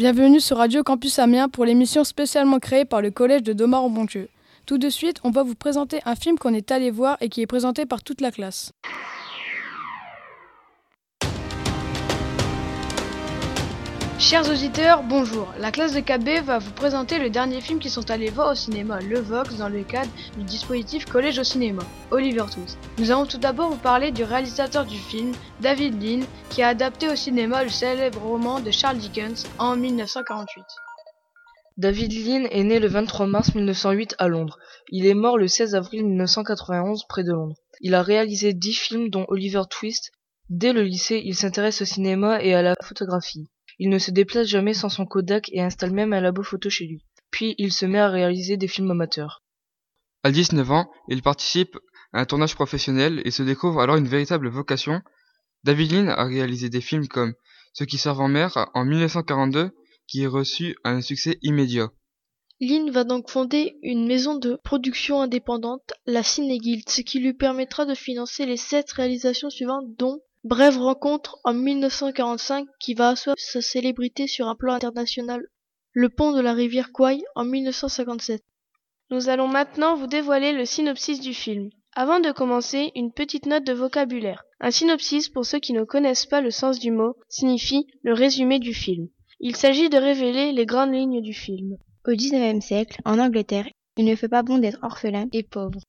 Bienvenue sur Radio Campus Amiens pour l'émission spécialement créée par le collège de domar en bondieu Tout de suite, on va vous présenter un film qu'on est allé voir et qui est présenté par toute la classe. Chers auditeurs, bonjour. La classe de KB va vous présenter le dernier film qu'ils sont allés voir au cinéma, Le Vox, dans le cadre du dispositif Collège au cinéma, Oliver Twist. Nous allons tout d'abord vous parler du réalisateur du film, David Lean, qui a adapté au cinéma le célèbre roman de Charles Dickens en 1948. David Lean est né le 23 mars 1908 à Londres. Il est mort le 16 avril 1991 près de Londres. Il a réalisé dix films dont Oliver Twist. Dès le lycée, il s'intéresse au cinéma et à la photographie. Il ne se déplace jamais sans son Kodak et installe même un labo photo chez lui. Puis il se met à réaliser des films amateurs. À 19 ans, il participe à un tournage professionnel et se découvre alors une véritable vocation. David Lean a réalisé des films comme Ceux qui servent en mer en 1942 qui est reçu un succès immédiat. Lean va donc fonder une maison de production indépendante, la Cineguild, ce qui lui permettra de financer les sept réalisations suivantes dont Brève rencontre en 1945 qui va asseoir sa célébrité sur un plan international. Le pont de la rivière Kwai en 1957. Nous allons maintenant vous dévoiler le synopsis du film. Avant de commencer, une petite note de vocabulaire. Un synopsis, pour ceux qui ne connaissent pas le sens du mot, signifie le résumé du film. Il s'agit de révéler les grandes lignes du film. Au XIXe siècle, en Angleterre, il ne fait pas bon d'être orphelin et pauvre.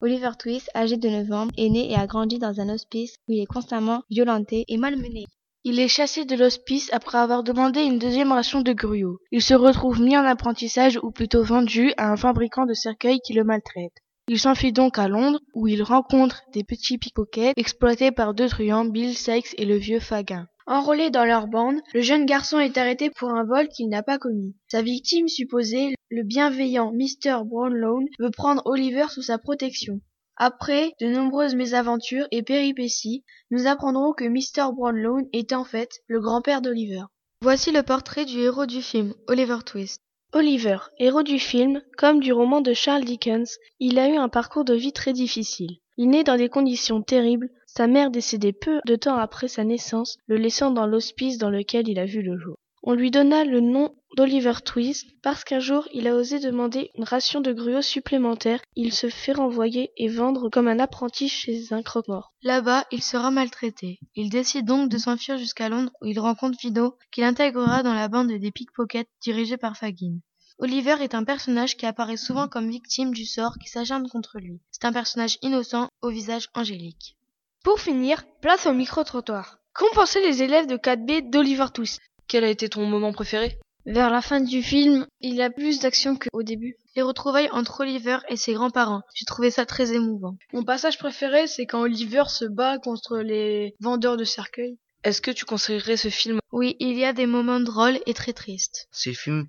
Oliver Twist, âgé de 9 ans, est né et a grandi dans un hospice où il est constamment violenté et malmené. Il est chassé de l'hospice après avoir demandé une deuxième ration de gruau. Il se retrouve mis en apprentissage ou plutôt vendu à un fabricant de cercueils qui le maltraite. Il s'enfuit donc à Londres où il rencontre des petits pickpockets exploités par deux truands, Bill Sykes et le vieux Fagin. Enrôlé dans leur bande, le jeune garçon est arrêté pour un vol qu'il n'a pas commis. Sa victime supposée, le bienveillant Mr. Brownlow, veut prendre Oliver sous sa protection. Après de nombreuses mésaventures et péripéties, nous apprendrons que Mr. Brownlow est en fait le grand-père d'Oliver. Voici le portrait du héros du film, Oliver Twist. Oliver, héros du film, comme du roman de Charles Dickens, il a eu un parcours de vie très difficile. Il naît dans des conditions terribles, sa mère décédait peu de temps après sa naissance, le laissant dans l'hospice dans lequel il a vu le jour. On lui donna le nom d'Oliver Twist parce qu'un jour il a osé demander une ration de gruau supplémentaire. Il se fait renvoyer et vendre comme un apprenti chez un croque-mort. Là-bas, il sera maltraité. Il décide donc de s'enfuir jusqu'à Londres où il rencontre Fido, qu'il intégrera dans la bande des pickpockets dirigée par Fagin. Oliver est un personnage qui apparaît souvent comme victime du sort qui s'acharne contre lui. C'est un personnage innocent au visage angélique. Pour finir, place au micro-trottoir. Qu'ont pensé les élèves de 4B d'Oliver Twist? Quel a été ton moment préféré? Vers la fin du film, il y a plus d'action qu'au début. Les retrouvailles entre Oliver et ses grands-parents. J'ai trouvé ça très émouvant. Mon passage préféré, c'est quand Oliver se bat contre les vendeurs de cercueils. Est-ce que tu conseillerais ce film? Oui, il y a des moments drôles et très tristes. Ce film,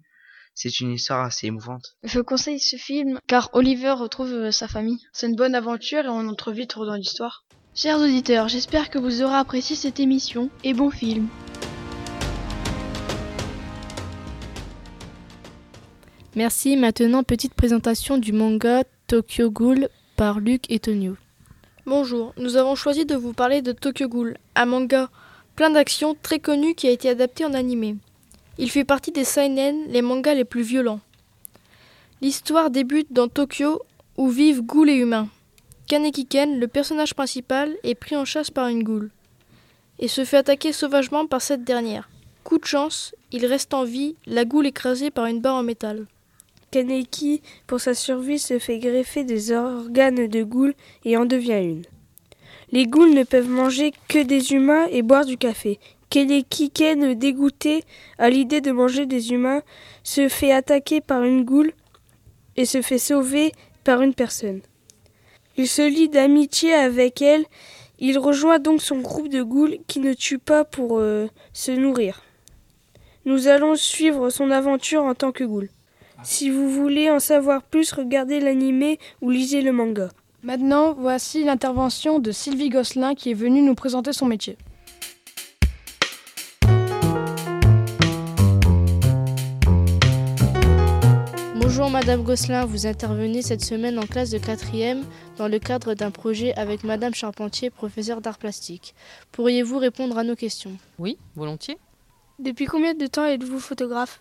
c'est une histoire assez émouvante. Je conseille ce film car Oliver retrouve euh, sa famille. C'est une bonne aventure et on entre vite dans l'histoire. Chers auditeurs, j'espère que vous aurez apprécié cette émission et bon film. Merci. Maintenant, petite présentation du manga Tokyo Ghoul par Luc et Tonio. Bonjour, nous avons choisi de vous parler de Tokyo Ghoul, un manga plein d'actions très connu qui a été adapté en animé. Il fait partie des seinen, les mangas les plus violents. L'histoire débute dans Tokyo où vivent ghouls et humains. Kaneki Ken, le personnage principal, est pris en chasse par une goule et se fait attaquer sauvagement par cette dernière. Coup de chance, il reste en vie, la goule écrasée par une barre en métal. Kaneki, pour sa survie, se fait greffer des organes de goule et en devient une. Les ghouls ne peuvent manger que des humains et boire du café. Kaneki Ken, dégoûté à l'idée de manger des humains, se fait attaquer par une goule et se fait sauver par une personne. Il se lie d'amitié avec elle. Il rejoint donc son groupe de ghouls qui ne tue pas pour euh, se nourrir. Nous allons suivre son aventure en tant que ghoul. Si vous voulez en savoir plus, regardez l'animé ou lisez le manga. Maintenant, voici l'intervention de Sylvie Gosselin qui est venue nous présenter son métier. Bonjour Madame Gosselin, vous intervenez cette semaine en classe de 4e dans le cadre d'un projet avec Madame Charpentier, professeure d'art plastique. Pourriez-vous répondre à nos questions? Oui, volontiers. Depuis combien de temps êtes-vous photographe?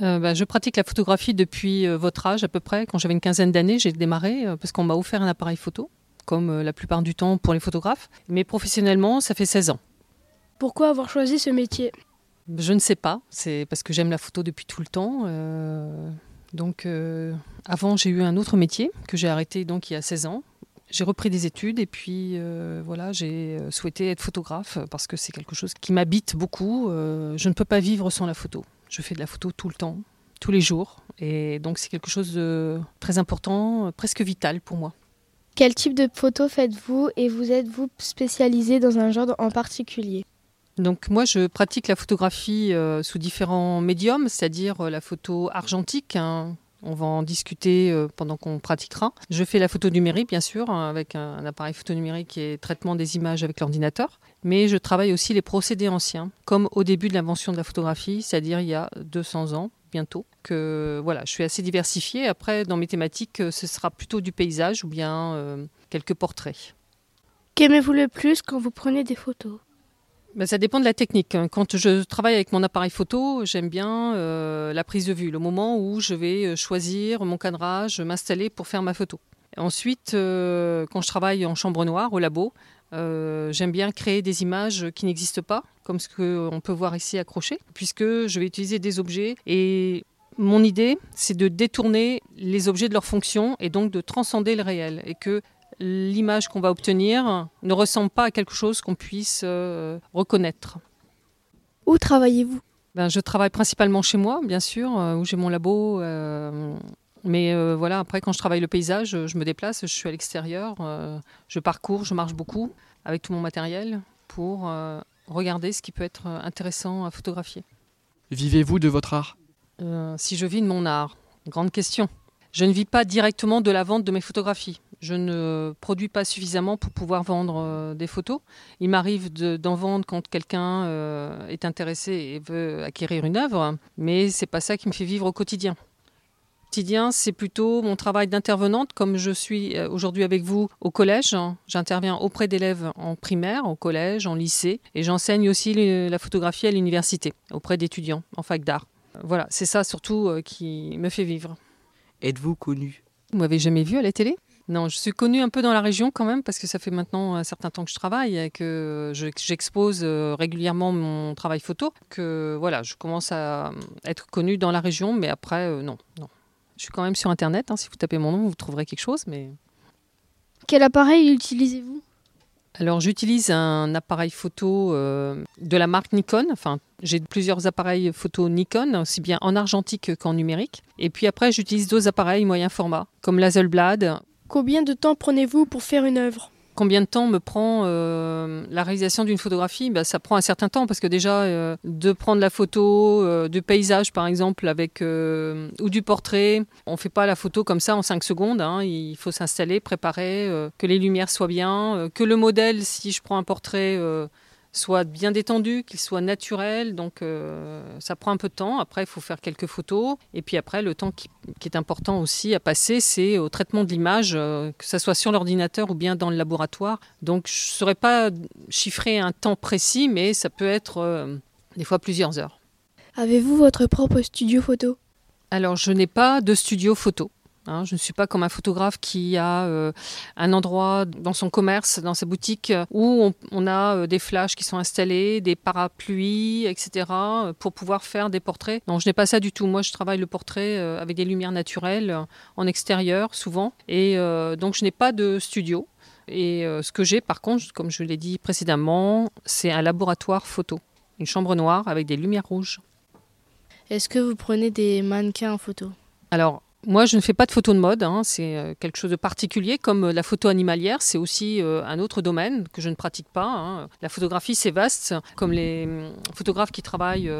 Euh, bah, je pratique la photographie depuis euh, votre âge à peu près. Quand j'avais une quinzaine d'années, j'ai démarré euh, parce qu'on m'a offert un appareil photo, comme la plupart du temps pour les photographes. Mais professionnellement, ça fait 16 ans. Pourquoi avoir choisi ce métier? Je ne sais pas. C'est parce que j'aime la photo depuis tout le temps. Donc, avant, j'ai eu un autre métier que j'ai arrêté donc il y a 16 ans. J'ai repris des études et puis voilà, j'ai souhaité être photographe parce que c'est quelque chose qui m'habite beaucoup. je ne peux pas vivre sans la photo. Je fais de la photo tout le temps, tous les jours. Et donc c'est quelque chose de très important, presque vital pour moi. Quel type de photo faites-vous et vous êtes-vous spécialisé dans un genre en particulier? Donc moi, je pratique la photographie euh, sous différents médiums, c'est-à-dire euh, la photo argentique. Hein. On va en discuter euh, pendant qu'on pratiquera. Je fais la photo numérique, bien sûr, hein, avec un, appareil photo numérique et traitement des images avec l'ordinateur mais je travaille aussi les procédés anciens, comme au début de l'invention de la photographie, c'est-à-dire il y a 200 ans bientôt. Voilà, je suis assez diversifiée. Après, dans mes thématiques, ce sera plutôt du paysage ou bien quelques portraits. Qu'aimez-vous le plus quand vous prenez des photos? Ben, ça dépend de la technique. Hein. Quand je travaille avec mon appareil photo, j'aime bien euh, la prise de vue, le moment où je vais choisir mon cadrage, m'installer pour faire ma photo. Ensuite, quand je travaille en chambre noire au labo, euh, j'aime bien créer des images qui n'existent pas, comme ce qu'on peut voir ici accroché, puisque je vais utiliser des objets et mon idée, c'est de détourner les objets de leur fonction et donc de transcender le réel et que l'image qu'on va obtenir ne ressemble pas à quelque chose qu'on puisse euh, reconnaître. Où travaillez-vous? Ben, Je travaille principalement chez moi, bien sûr, euh, où j'ai mon labo. Mais euh, voilà, après, quand je travaille le paysage, je me déplace, je suis à l'extérieur, euh, je parcours, je marche beaucoup avec tout mon matériel pour euh, regarder ce qui peut être intéressant à photographier. Vivez-vous de votre art? Si je vis de mon art, grande question. Je ne vis pas directement de la vente de mes photographies. Je ne produis pas suffisamment pour pouvoir vendre des photos. Il m'arrive d'en vendre quand quelqu'un est intéressé et veut acquérir une œuvre, mais c'est pas ça qui me fait vivre au quotidien quotidien, c'est plutôt mon travail d'intervenante, comme je suis euh, aujourd'hui avec vous au collège. J'interviens auprès d'élèves en primaire, au collège, en lycée, et j'enseigne aussi la photographie à l'université, auprès d'étudiants en fac d'art. Voilà, c'est ça surtout euh, qui me fait vivre. Êtes-vous connu Vous m'avez jamais vu à la télé? Non, je suis connue un peu dans la région quand même parce que ça fait maintenant un certain temps que je travaille et que j'expose euh, régulièrement mon travail photo. Que voilà, je commence à être connue dans la région, mais après non, non. Je suis quand même sur Internet. Hein. Si vous tapez mon nom, vous trouverez quelque chose. Mais... Quel appareil utilisez-vous? Alors j'utilise un appareil photo euh, de la marque Nikon. Enfin, j'ai plusieurs appareils photo Nikon, aussi bien en argentique qu'en numérique. Et puis après, j'utilise d'autres appareils moyen format, comme l'Hazelblad. Combien de temps prenez-vous pour faire une œuvre? Combien de temps me prend euh, la réalisation d'une photographie? Bah, Ça prend un certain temps parce que déjà, euh, de prendre la photo euh, du paysage par exemple avec, ou du portrait, on ne fait pas la photo comme ça en 5 secondes. Hein. il faut s'installer, préparer, que les lumières soient bien, que le modèle, si je prends un portrait soit bien détendu, qu'il soit naturel. Donc euh, ça prend un peu de temps. Après, il faut faire quelques photos. Et puis après, le temps qui, est important aussi à passer, c'est au traitement de l'image, euh, que ce soit sur l'ordinateur ou bien dans le laboratoire. Donc je ne saurais pas chiffrer un temps précis, mais ça peut être euh, des fois plusieurs heures. Avez-vous votre propre studio photo? Alors je n'ai pas de studio photo. Hein, je ne suis pas comme un photographe qui a euh, un endroit dans son commerce, dans sa boutique, où on, a euh, des flashs qui sont installés, des parapluies, etc., pour pouvoir faire des portraits. Non, je n'ai pas ça du tout. Moi, je travaille le portrait euh, avec des lumières naturelles, en extérieur, souvent. Et donc, je n'ai pas de studio. Et ce que j'ai, par contre, comme je l'ai dit précédemment, c'est un laboratoire photo. Une chambre noire avec des lumières rouges. Est-ce que vous prenez des mannequins en photo? Alors, moi, je ne fais pas de photo de mode, hein. c'est euh, quelque chose de particulier, comme euh, la photo animalière, c'est aussi euh, un autre domaine que je ne pratique pas. Hein. La photographie, c'est vaste, comme les hum, photographes qui travaillent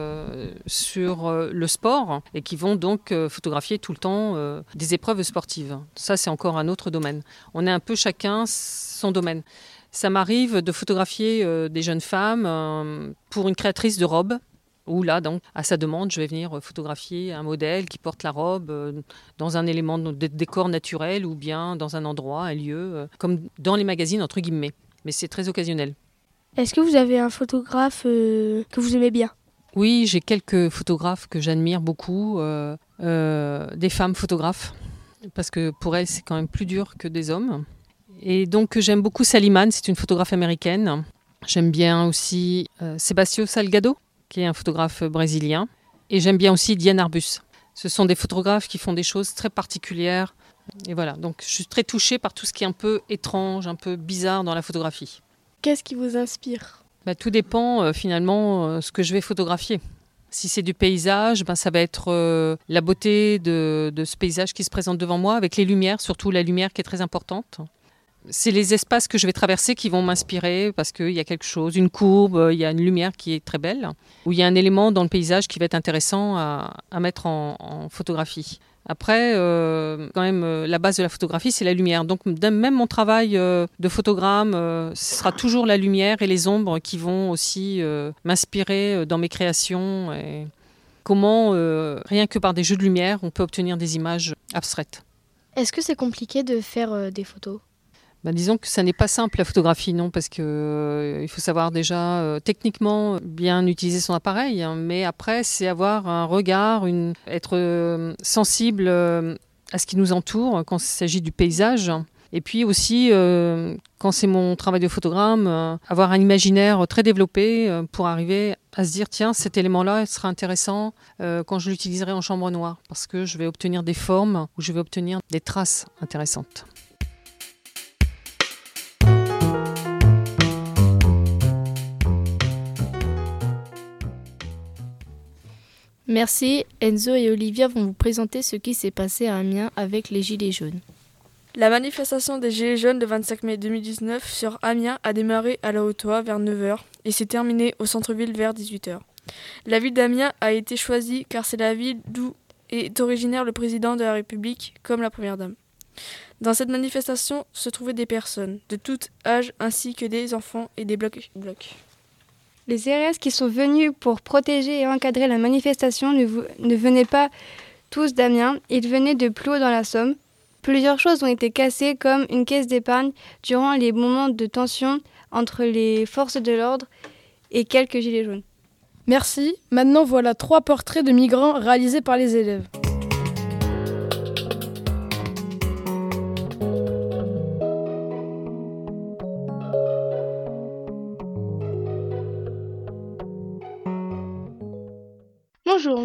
sur le sport et qui vont donc photographier tout le temps des épreuves sportives. Ça, c'est encore un autre domaine. On est un peu chacun son domaine. Ça m'arrive de photographier des jeunes femmes pour une créatrice de robes où là, donc, à sa demande, je vais venir photographier un modèle qui porte la robe euh, dans un élément de décor naturel ou bien dans un endroit, un lieu, euh, comme dans les magazines, entre guillemets. Mais c'est très occasionnel. Est-ce que vous avez un photographe euh, que vous aimez bien? Oui, j'ai quelques photographes que j'admire beaucoup, euh, euh, des femmes photographes, parce que pour elles, c'est quand même plus dur que des hommes. Et donc, j'aime beaucoup Salimane, c'est une photographe américaine. J'aime bien aussi euh, Sébastien Salgado, qui est un photographe brésilien. Et j'aime bien aussi Diane Arbus. Ce sont des photographes qui font des choses très particulières. Et voilà, donc je suis très touchée par tout ce qui est un peu étrange, un peu bizarre dans la photographie. Qu'est-ce qui vous inspire? Bah, Tout dépend euh, finalement euh, ce que je vais photographier. Si c'est du paysage, ben, ça va être euh, la beauté de, de, ce paysage qui se présente devant moi, avec les lumières, surtout la lumière qui est très importante. C'est les espaces que je vais traverser qui vont m'inspirer parce qu'il y a quelque chose, une courbe, il y a une lumière qui est très belle, ou il y a un élément dans le paysage qui va être intéressant à, mettre en, photographie. Après, euh, quand même, euh, la base de la photographie, c'est la lumière. Donc, même mon travail euh, de photogramme, ce sera toujours la lumière et les ombres qui vont aussi m'inspirer dans mes créations. Et comment, rien que par des jeux de lumière, on peut obtenir des images abstraites. Est-ce que c'est compliqué de faire des photos? Bah, disons que ça n'est pas simple la photographie, non, parce que euh, il faut savoir déjà euh, techniquement bien utiliser son appareil, hein, mais après c'est avoir un regard, être euh, sensible à ce qui nous entoure quand il s'agit du paysage. Et puis aussi, euh, quand c'est mon travail de photogramme, euh, avoir un imaginaire très développé euh, pour arriver à se dire, tiens, cet élément-là sera intéressant quand je l'utiliserai en chambre noire, parce que je vais obtenir des formes ou je vais obtenir des traces intéressantes. Merci. Enzo et Olivia vont vous présenter ce qui s'est passé à Amiens avec les Gilets jaunes. La manifestation des Gilets jaunes le 25 mai 2019 sur Amiens a démarré à la Haute-Oie vers 9h et s'est terminée au centre-ville vers 18h. La ville d'Amiens a été choisie car c'est la ville d'où est originaire le président de la République comme la première dame. Dans cette manifestation se trouvaient des personnes de tout âge ainsi que des enfants et des blocs. blocs. Les CRS qui sont venus pour protéger et encadrer la manifestation ne, ne venaient pas tous d'Amiens, ils venaient de plus haut dans la Somme. Plusieurs choses ont été cassées comme une caisse d'épargne durant les moments de tension entre les forces de l'ordre et quelques gilets jaunes. Merci. Maintenant voilà trois portraits de migrants réalisés par les élèves.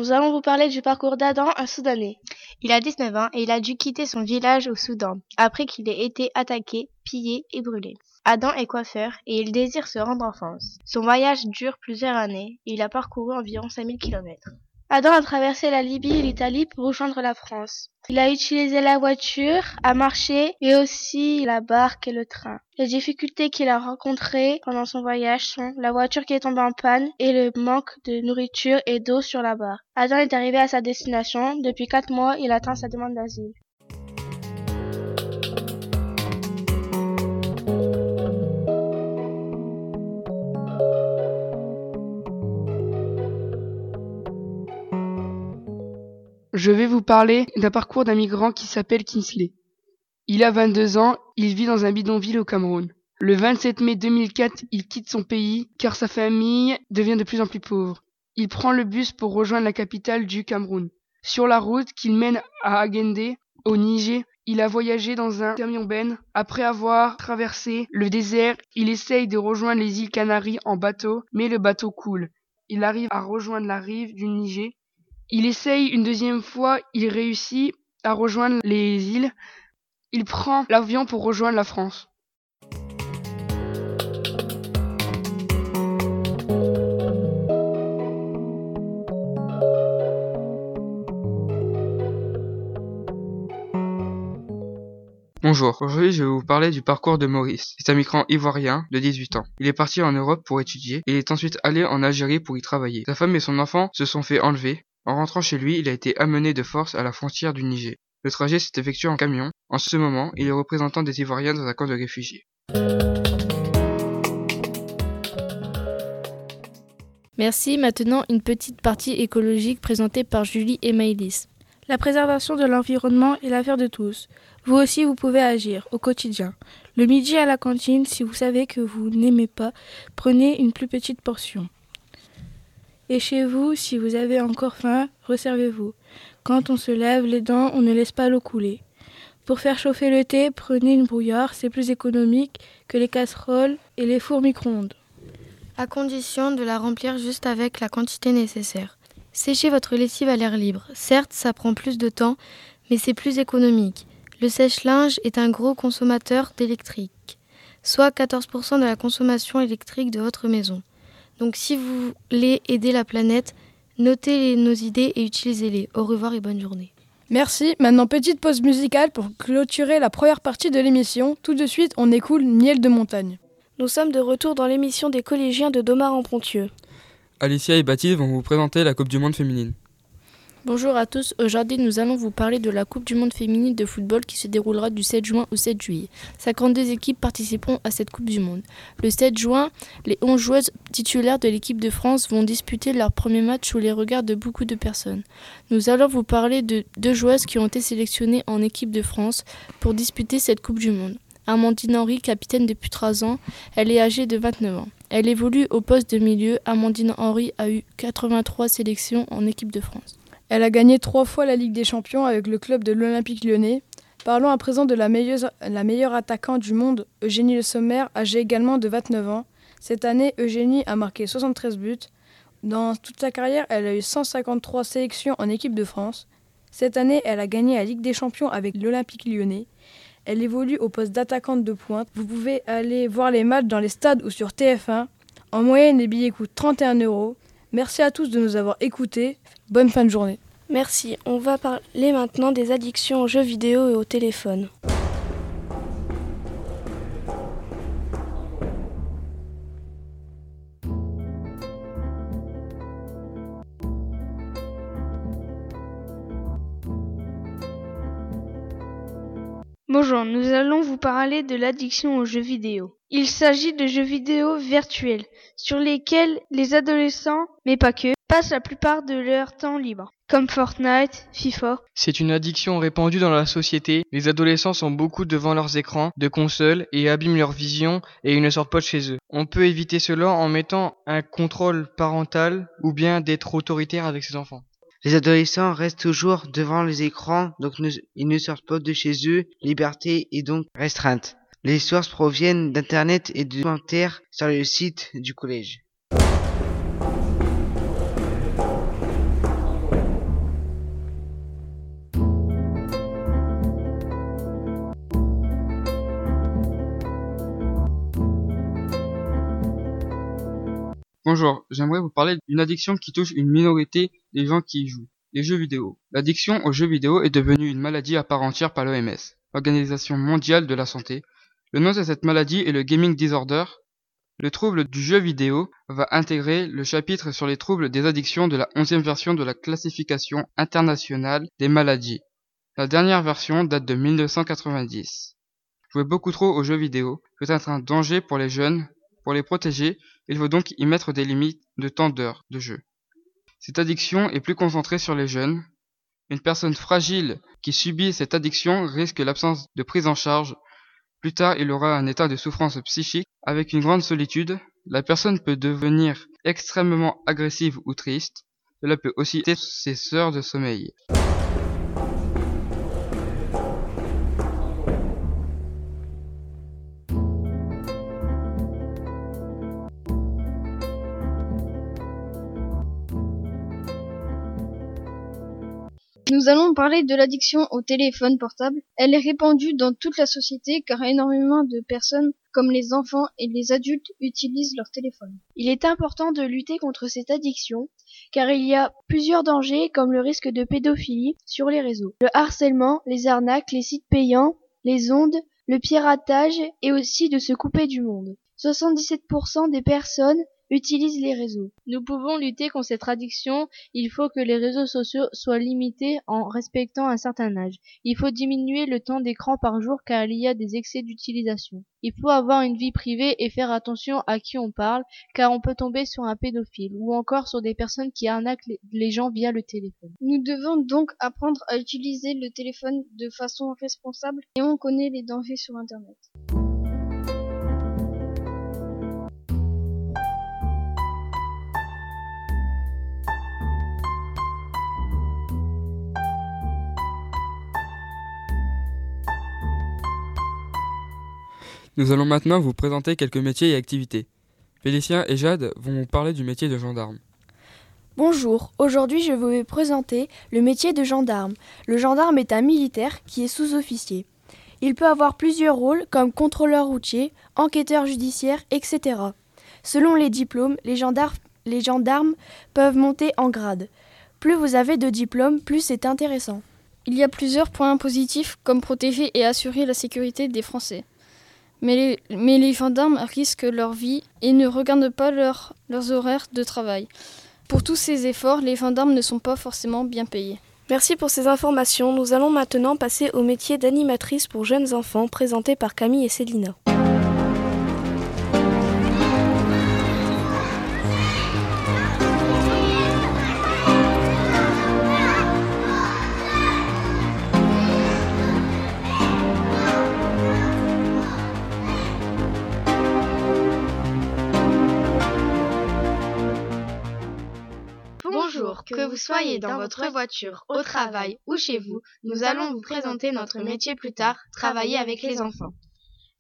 Nous allons vous parler du parcours d'Adam, un Soudanais. Il a 19 ans et il a dû quitter son village au Soudan après qu'il ait été attaqué, pillé et brûlé. Adam est coiffeur et il désire se rendre en France. Son voyage dure plusieurs années et il a parcouru environ 5000 km. Adam a traversé la Libye et l'Italie pour rejoindre la France. Il a utilisé la voiture, a marché et aussi la barque et le train. Les difficultés qu'il a rencontrées pendant son voyage sont la voiture qui est tombée en panne et le manque de nourriture et d'eau sur la barre. Adam est arrivé à sa destination. Depuis quatre mois, il attend sa demande d'asile. Je vais vous parler d'un parcours d'un migrant qui s'appelle Kinsley. Il a 22 ans, il vit dans un bidonville au Cameroun. Le 27 mai 2004, il quitte son pays car sa famille devient de plus en plus pauvre. Il prend le bus pour rejoindre la capitale du Cameroun. Sur la route qu'il mène à Agende, au Niger, il a voyagé dans un camion ben. Après avoir traversé le désert, il essaye de rejoindre les îles Canaries en bateau, mais le bateau coule. Il arrive à rejoindre la rive du Niger. Il essaye une deuxième fois, il réussit à rejoindre les îles. Il prend l'avion pour rejoindre la France. Bonjour, aujourd'hui je vais vous parler du parcours de Maurice. C'est un migrant ivoirien de 18 ans. Il est parti en Europe pour étudier et est ensuite allé en Algérie pour y travailler. Sa femme et son enfant se sont fait enlever. En rentrant chez lui, il a été amené de force à la frontière du Niger. Le trajet s'est effectué en camion. En ce moment, il est représentant des Ivoiriens dans un camp de réfugiés. Merci. Maintenant, une petite partie écologique présentée par Julie et Maëlys. La préservation de l'environnement est l'affaire de tous. Vous aussi, vous pouvez agir au quotidien. Le midi à la cantine, si vous savez que vous n'aimez pas, prenez une plus petite portion. Et chez vous, si vous avez encore faim, resservez-vous. Quand on se lève les dents, on ne laisse pas l'eau couler. Pour faire chauffer le thé, prenez une brouillard, c'est plus économique que les casseroles et les fours micro-ondes. À condition de la remplir juste avec la quantité nécessaire. Séchez votre lessive à l'air libre. Certes, ça prend plus de temps, mais c'est plus économique. Le sèche-linge est un gros consommateur d'électrique, soit 14% de la consommation électrique de votre maison. Donc si vous voulez aider la planète, notez nos idées et utilisez-les. Au revoir et bonne journée. Merci. Maintenant, petite pause musicale pour clôturer la première partie de l'émission. Tout de suite, on écoule Miel de montagne. Nous sommes de retour dans l'émission des collégiens de Domar en Pontieux. Alicia et Baptiste vont vous présenter la Coupe du Monde féminine. Bonjour à tous, aujourd'hui nous allons vous parler de la Coupe du Monde féminine de football qui se déroulera du 7 juin au 7 juillet. 52 équipes participeront à cette Coupe du Monde. Le 7 juin, les 11 joueuses titulaires de l'équipe de France vont disputer leur premier match sous les regards de beaucoup de personnes. Nous allons vous parler de deux joueuses qui ont été sélectionnées en équipe de France pour disputer cette Coupe du Monde. Amandine Henry, capitaine depuis 3 ans, elle est âgée de 29 ans. Elle évolue au poste de milieu. Amandine Henry a eu 83 sélections en équipe de France. Elle a gagné trois fois la Ligue des Champions avec le club de l'Olympique lyonnais. Parlons à présent de la meilleure, attaquante du monde, Eugénie Le Sommer, âgée également de 29 ans. Cette année, Eugénie a marqué 73 buts. Dans toute sa carrière, elle a eu 153 sélections en équipe de France. Cette année, elle a gagné la Ligue des Champions avec l'Olympique lyonnais. Elle évolue au poste d'attaquante de pointe. Vous pouvez aller voir les matchs dans les stades ou sur TF1. En moyenne, les billets coûtent 31 euros. Merci à tous de nous avoir écoutés. Bonne fin de journée. Merci. On va parler maintenant des addictions aux jeux vidéo et au téléphone. Bonjour, nous allons vous parler de l'addiction aux jeux vidéo. Il s'agit de jeux vidéo virtuels sur lesquels les adolescents, mais pas que, passent la plupart de leur temps libre, comme Fortnite, FIFA. C'est une addiction répandue dans la société. Les adolescents sont beaucoup devant leurs écrans de consoles et abîment leur vision et ils ne sortent pas de chez eux. On peut éviter cela en mettant un contrôle parental ou bien d'être autoritaire avec ses enfants. Les adolescents restent toujours devant les écrans, donc ne, ils ne sortent pas de chez eux. Liberté est donc restreinte. Les sources proviennent d'Internet et de commentaires sur le site du collège. Bonjour, j'aimerais vous parler d'une addiction qui touche une minorité des gens qui y jouent, les jeux vidéo. L'addiction aux jeux vidéo est devenue une maladie à part entière par l'OMS, l'Organisation mondiale de la santé. Le nom de cette maladie est le gaming disorder. Le trouble du jeu vidéo va intégrer le chapitre sur les troubles des addictions de la onzième version de la classification internationale des maladies. La dernière version date de 1990. Jouer beaucoup trop aux jeux vidéo peut être un danger pour les jeunes. Pour les protéger, il faut donc y mettre des limites de temps d'heure de jeu. Cette addiction est plus concentrée sur les jeunes. Une personne fragile qui subit cette addiction risque l'absence de prise en charge. Plus tard, il aura un état de souffrance psychique avec une grande solitude. La personne peut devenir extrêmement agressive ou triste. Cela peut aussi être ses sœurs de sommeil. Nous allons parler de l'addiction au téléphone portable. Elle est répandue dans toute la société car énormément de personnes, comme les enfants et les adultes, utilisent leur téléphone. Il est important de lutter contre cette addiction car il y a plusieurs dangers comme le risque de pédophilie sur les réseaux, le harcèlement, les arnaques, les sites payants, les ondes, le piratage et aussi de se couper du monde. 77% des personnes utilisent les réseaux. Nous pouvons lutter contre cette addiction. Il faut que les réseaux sociaux soient limités en respectant un certain âge. Il faut diminuer le temps d'écran par jour car il y a des excès d'utilisation. Il faut avoir une vie privée et faire attention à qui on parle car on peut tomber sur un pédophile ou encore sur des personnes qui arnaquent les gens via le téléphone. Nous devons donc apprendre à utiliser le téléphone de façon responsable et on connaît les dangers sur Internet. Nous allons maintenant vous présenter quelques métiers et activités. Félicien et Jade vont vous parler du métier de gendarme. Bonjour, aujourd'hui je vais vous présenter le métier de gendarme. Le gendarme est un militaire qui est sous-officier. Il peut avoir plusieurs rôles comme contrôleur routier, enquêteur judiciaire, etc. Selon les diplômes, les gendarmes, les gendarmes peuvent monter en grade. Plus vous avez de diplômes, plus c'est intéressant. Il y a plusieurs points positifs comme protéger et assurer la sécurité des Français. Mais les, gendarmes risquent leur vie et ne regardent pas leur, leurs horaires de travail. Pour tous ces efforts, les gendarmes ne sont pas forcément bien payés. Merci pour ces informations. Nous allons maintenant passer au métier d'animatrice pour jeunes enfants présenté par Camille et Célina. Que vous soyez dans votre voiture, au travail ou chez vous, nous allons vous présenter notre métier plus tard, travailler avec les enfants.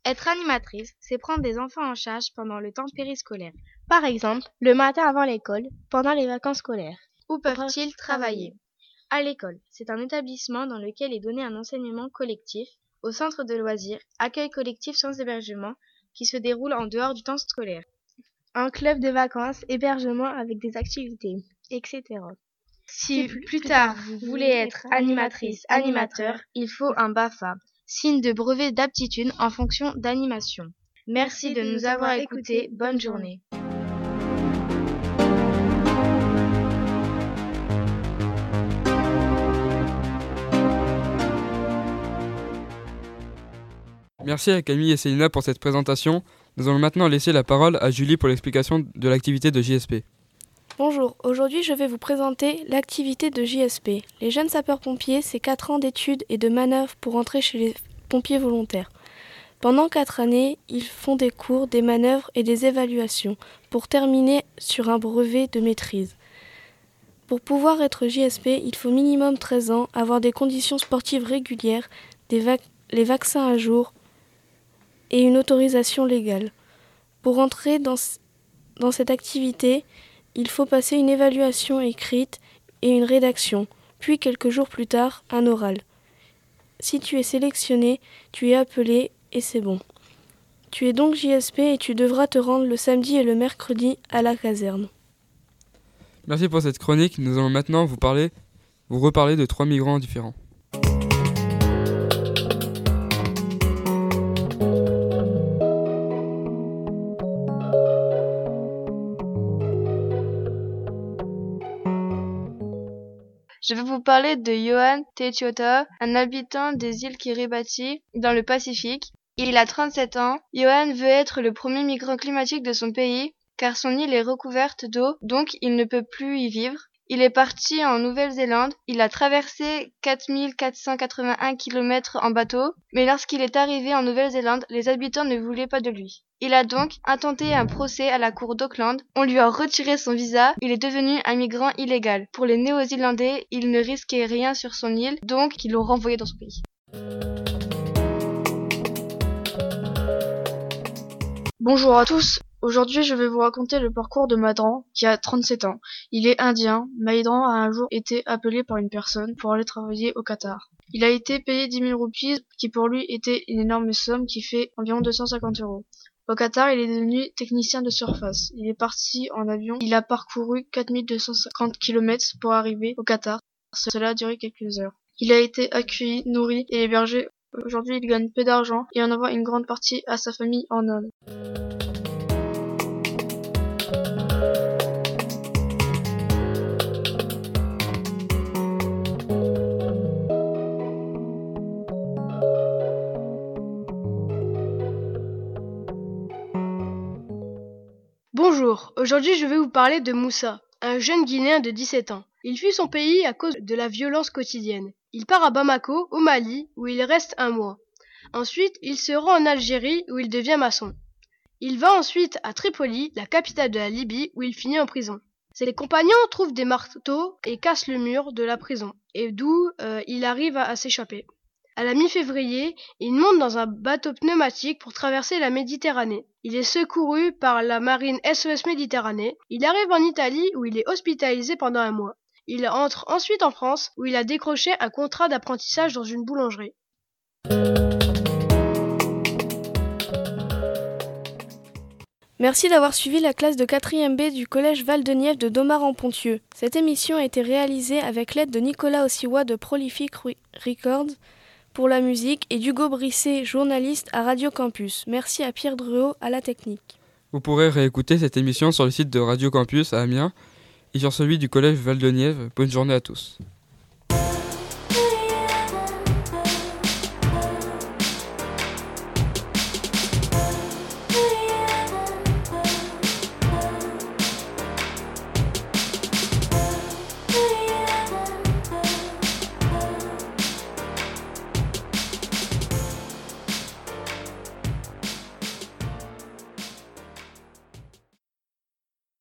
Être animatrice, c'est prendre des enfants en charge pendant le temps périscolaire. Par exemple, le matin avant l'école, pendant les vacances scolaires. Où peuvent-ils travailler? À l'école, c'est un établissement dans lequel est donné un enseignement collectif, au centre de loisirs, accueil collectif sans hébergement, qui se déroule en dehors du temps scolaire. Un club de vacances, hébergement avec des activités etc. Si plus tard vous voulez être animatrice, animateur, il faut un BAFA, signe de brevet d'aptitude en fonction d'animation. Merci de nous avoir écoutés. Bonne journée. Merci à Camille et Célina pour cette présentation. Nous allons maintenant laisser la parole à Julie pour l'explication de l'activité de JSP. Bonjour, aujourd'hui je vais vous présenter l'activité de JSP. Les jeunes sapeurs-pompiers, c'est 4 ans d'études et de manœuvres pour entrer chez les pompiers volontaires. Pendant 4 années, ils font des cours, des manœuvres et des évaluations pour terminer sur un brevet de maîtrise. Pour pouvoir être JSP, il faut minimum 13 ans, avoir des conditions sportives régulières, les vaccins à jour et une autorisation légale. Pour entrer dans cette activité, il faut passer une évaluation écrite et une rédaction, puis quelques jours plus tard un oral. Si tu es sélectionné, tu es appelé et c'est bon. Tu es donc JSP et tu devras te rendre le samedi et le mercredi à la caserne. Merci pour cette chronique. Nous allons maintenant vous parler, vous reparler de trois migrants différents. Je vais vous parler de Johan Techiota, un habitant des îles Kiribati dans le Pacifique. Il a 37 ans. Johan veut être le premier migrant climatique de son pays car son île est recouverte d'eau, donc il ne peut plus y vivre. Il est parti en Nouvelle-Zélande, il a traversé 4481 km en bateau, mais lorsqu'il est arrivé en Nouvelle-Zélande, les habitants ne voulaient pas de lui. Il a donc intenté un procès à la cour d'Auckland, on lui a retiré son visa, il est devenu un migrant illégal. Pour les Néo-Zélandais, il ne risquait rien sur son île, donc ils l'ont renvoyé dans son pays. Bonjour à tous, Aujourd'hui, je vais vous raconter le parcours de Madran, qui a 37 ans. Il est indien. Maïdran a un jour été appelé par une personne pour aller travailler au Qatar. Il a été payé 10 000 roupies, qui pour lui était une énorme somme qui fait environ 250 euros. Au Qatar, il est devenu technicien de surface. Il est parti en avion. Il a parcouru 4250 km pour arriver au Qatar. Cela a duré quelques heures. Il a été accueilli, nourri et hébergé. Aujourd'hui, il gagne peu d'argent et en envoie une grande partie à sa famille en Inde. Aujourd'hui je vais vous parler de Moussa, un jeune Guinéen de 17 ans. Il fuit son pays à cause de la violence quotidienne. Il part à Bamako, au Mali, où il reste un mois. Ensuite, il se rend en Algérie, où il devient maçon. Il va ensuite à Tripoli, la capitale de la Libye, où il finit en prison. Ses compagnons trouvent des marteaux et cassent le mur de la prison, et d'où euh, il arrive à s'échapper. À la mi-février, il monte dans un bateau pneumatique pour traverser la Méditerranée. Il est secouru par la marine SOS Méditerranée. Il arrive en Italie où il est hospitalisé pendant un mois. Il entre ensuite en France où il a décroché un contrat d'apprentissage dans une boulangerie. Merci d'avoir suivi la classe de 4e B du collège Val-de-Nièvre de Domar-en-Pontieux. Cette émission a été réalisée avec l'aide de Nicolas Ossiwa de Prolific Records pour la musique et d'Hugo Brisset, journaliste à Radio Campus. Merci à Pierre Druot à la technique. Vous pourrez réécouter cette émission sur le site de Radio Campus à Amiens et sur celui du collège Val-de-Nièvre. Bonne journée à tous.